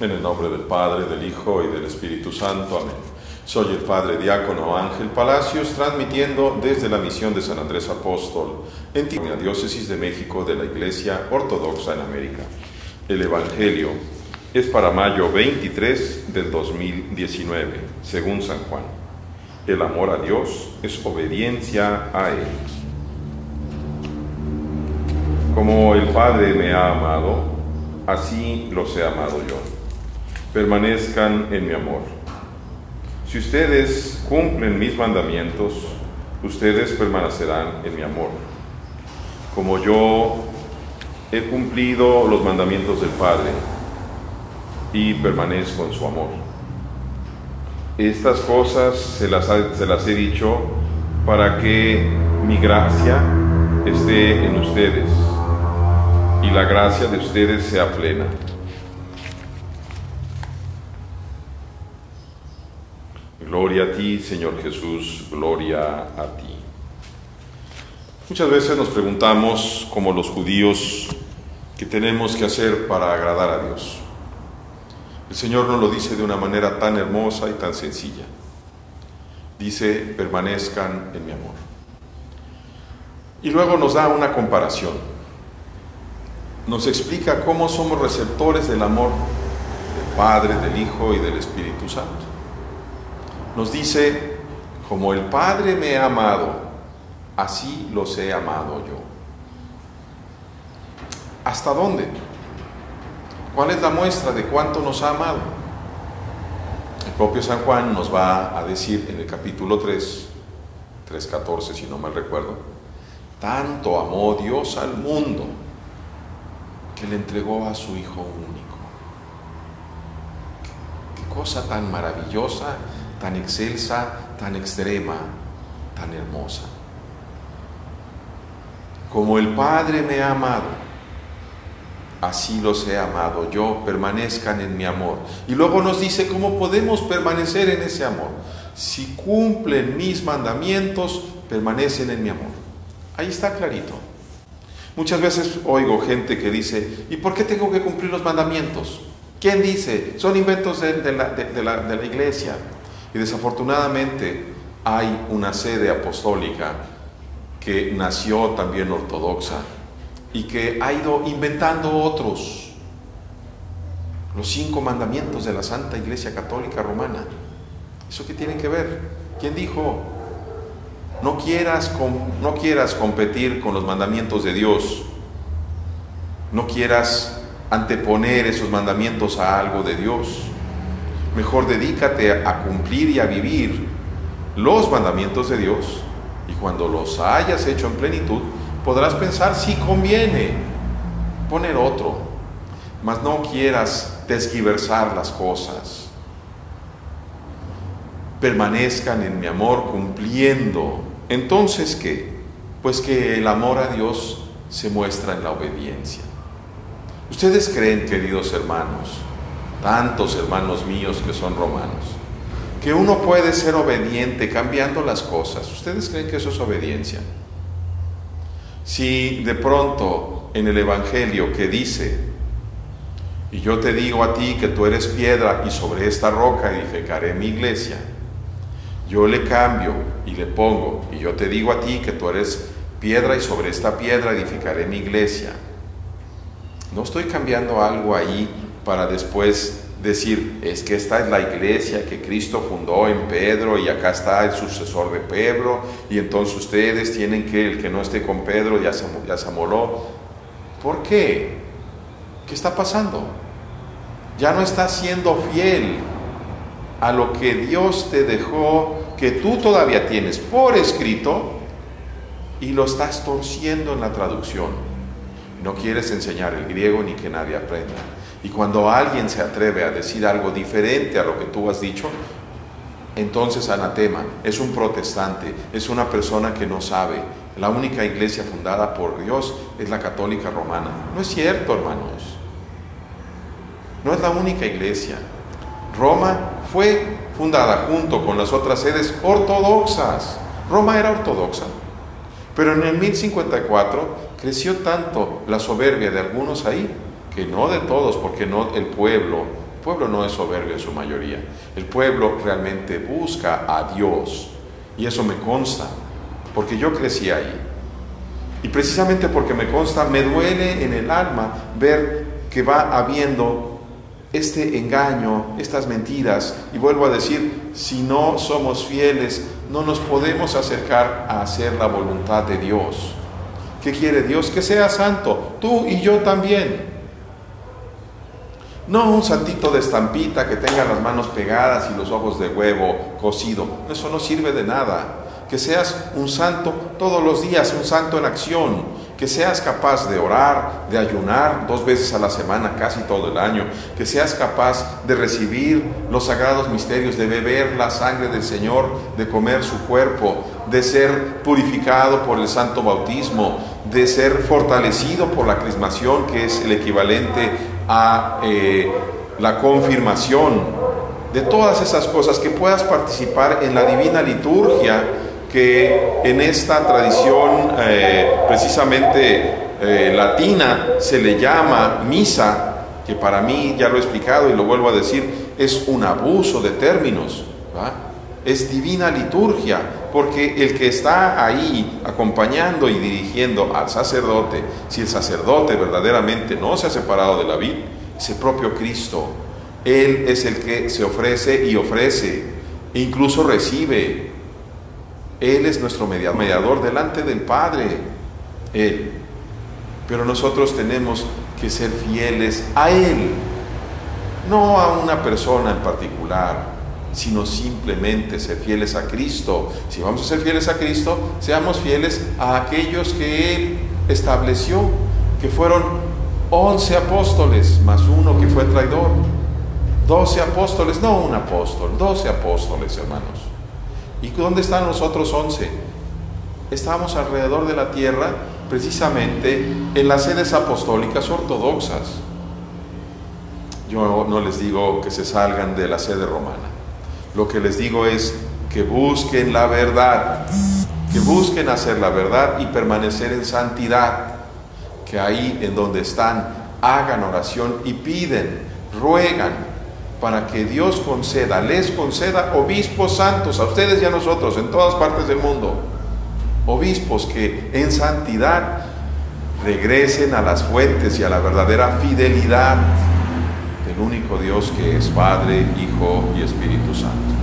En el nombre del Padre, del Hijo y del Espíritu Santo. Amén. Soy el Padre Diácono Ángel Palacios, transmitiendo desde la misión de San Andrés Apóstol en la Diócesis de México de la Iglesia Ortodoxa en América. El Evangelio es para mayo 23 del 2019, según San Juan. El amor a Dios es obediencia a Él. Como el Padre me ha amado, así los he amado yo. Permanezcan en mi amor. Si ustedes cumplen mis mandamientos, ustedes permanecerán en mi amor. Como yo he cumplido los mandamientos del Padre y permanezco en su amor. Estas cosas se las, he dicho para que mi gracia esté en ustedes y la gracia de ustedes sea plena. Gloria a ti, Señor Jesús, gloria a ti. Muchas veces nos preguntamos, como los judíos, qué tenemos que hacer para agradar a Dios. El Señor nos lo dice de una manera tan hermosa y tan sencilla. Dice, permanezcan en mi amor. Y luego nos da una comparación. Nos explica cómo somos receptores del amor del Padre, del Hijo y del Espíritu Santo. Nos dice, como el Padre me ha amado, así los he amado yo. ¿Hasta dónde? ¿Cuál es la muestra de cuánto nos ha amado? El propio San Juan nos va a decir en el capítulo 3, 3.14 si no mal recuerdo, tanto amó Dios al mundo que le entregó a su Hijo único. Qué cosa tan maravillosa, tan excelsa, tan extrema, tan hermosa. Como el Padre me ha amado, así los he amado yo, permanezcan en mi amor. Y luego nos dice cómo podemos permanecer en ese amor. Si cumplen mis mandamientos, permanecen en mi amor. Ahí está clarito. Muchas veces oigo gente que dice, ¿y por qué tengo que cumplir los mandamientos? ¿Quién dice? Son inventos de, la, la iglesia. Y desafortunadamente hay una sede apostólica que nació también ortodoxa y que ha ido inventando otros. Los cinco mandamientos de la Santa Iglesia Católica Romana. ¿Eso qué tiene que ver? ¿Quién dijo? No quieras, no quieras competir con los mandamientos de Dios. No quieras anteponer esos mandamientos a algo de Dios. Mejor dedícate a cumplir y a vivir los mandamientos de Dios y cuando los hayas hecho en plenitud, podrás pensar si conviene poner otro, mas no quieras desquiversar las cosas. Permanezcan en mi amor cumpliendo. Entonces, ¿qué? Pues que el amor a Dios se muestra en la obediencia. ¿Ustedes creen, queridos hermanos, tantos hermanos míos que son romanos, que uno puede ser obediente cambiando las cosas. ¿Ustedes creen que eso es obediencia? Si de pronto en el Evangelio que dice, y yo te digo a ti que tú eres piedra y sobre esta roca edificaré mi iglesia, yo le cambio y le pongo, y yo te digo a ti que tú eres piedra y sobre esta piedra edificaré mi iglesia. No estoy cambiando algo ahí para después decir, es que esta es la iglesia que Cristo fundó en Pedro y acá está el sucesor de Pedro y entonces ustedes tienen que, el que no esté con Pedro ya se, ya se amoló. ¿Por qué? ¿Qué está pasando? Ya no estás siendo fiel a lo que Dios te dejó, que tú todavía tienes por escrito y lo estás torciendo en la traducción. No quieres enseñar el griego ni que nadie aprenda y cuando alguien se atreve a decir algo diferente a lo que tú has dicho, entonces anatema, es un protestante, es una persona que no sabe. La única iglesia fundada por Dios es la católica romana. No es cierto, hermanos. No es la única iglesia. Roma fue fundada junto con las otras sedes ortodoxas. Roma era ortodoxa. Pero en el 1054 creció tanto la soberbia de algunos ahí no de todos, porque no el pueblo El pueblo no es soberbio en su mayoría. El pueblo realmente busca a Dios. Y eso me consta, porque yo crecí ahí. Y precisamente porque me consta, me duele en el alma ver que va habiendo este engaño, estas mentiras. Y vuelvo a decir, si no somos fieles, no nos podemos acercar a hacer la voluntad de Dios. ¿Qué quiere Dios? Que sea santo, tú y yo también. No un santito de estampita que tenga las manos pegadas y los ojos de huevo cocido. Eso no sirve de nada. Que seas un santo todos los días, un santo en acción, que seas capaz de orar, de ayunar dos veces a la semana, casi todo el año, que seas capaz de recibir los sagrados misterios, de beber la sangre del Señor, de comer su cuerpo, de ser purificado por el santo bautismo, de ser fortalecido por la crismación, que es el equivalente a eh, la confirmación, de todas esas cosas, que puedas participar en la divina liturgia, que en esta tradición eh, precisamente eh, latina se le llama misa, que para mí, ya lo he explicado y lo vuelvo a decir, es un abuso de términos, es divina liturgia, porque el que está ahí acompañando y dirigiendo al sacerdote, si el sacerdote verdaderamente no se ha separado de la vida, es el propio Cristo. Él es el que se ofrece y ofrece, e incluso recibe, él es nuestro mediador delante del Padre. Él. Pero nosotros tenemos que ser fieles a Él, no a una persona en particular, sino simplemente ser fieles a Cristo. Si vamos a ser fieles a Cristo, seamos fieles a aquellos que Él estableció, que fueron once apóstoles más uno que fue traidor. Doce apóstoles, no un apóstol, doce apóstoles, hermanos. ¿Y dónde están los otros once? Estamos alrededor de la tierra precisamente en las sedes apostólicas ortodoxas. Yo no les digo que se salgan de la sede romana. Lo que les digo es que busquen la verdad, que busquen hacer la verdad y permanecer en santidad, que ahí en donde están hagan oración y piden, ruegan, para que Dios conceda, les conceda obispos santos, a ustedes y a nosotros, en todas partes del mundo. Obispos que en santidad regresen a las fuentes y a la verdadera fidelidad del único Dios que es Padre, Hijo y Espíritu Santo.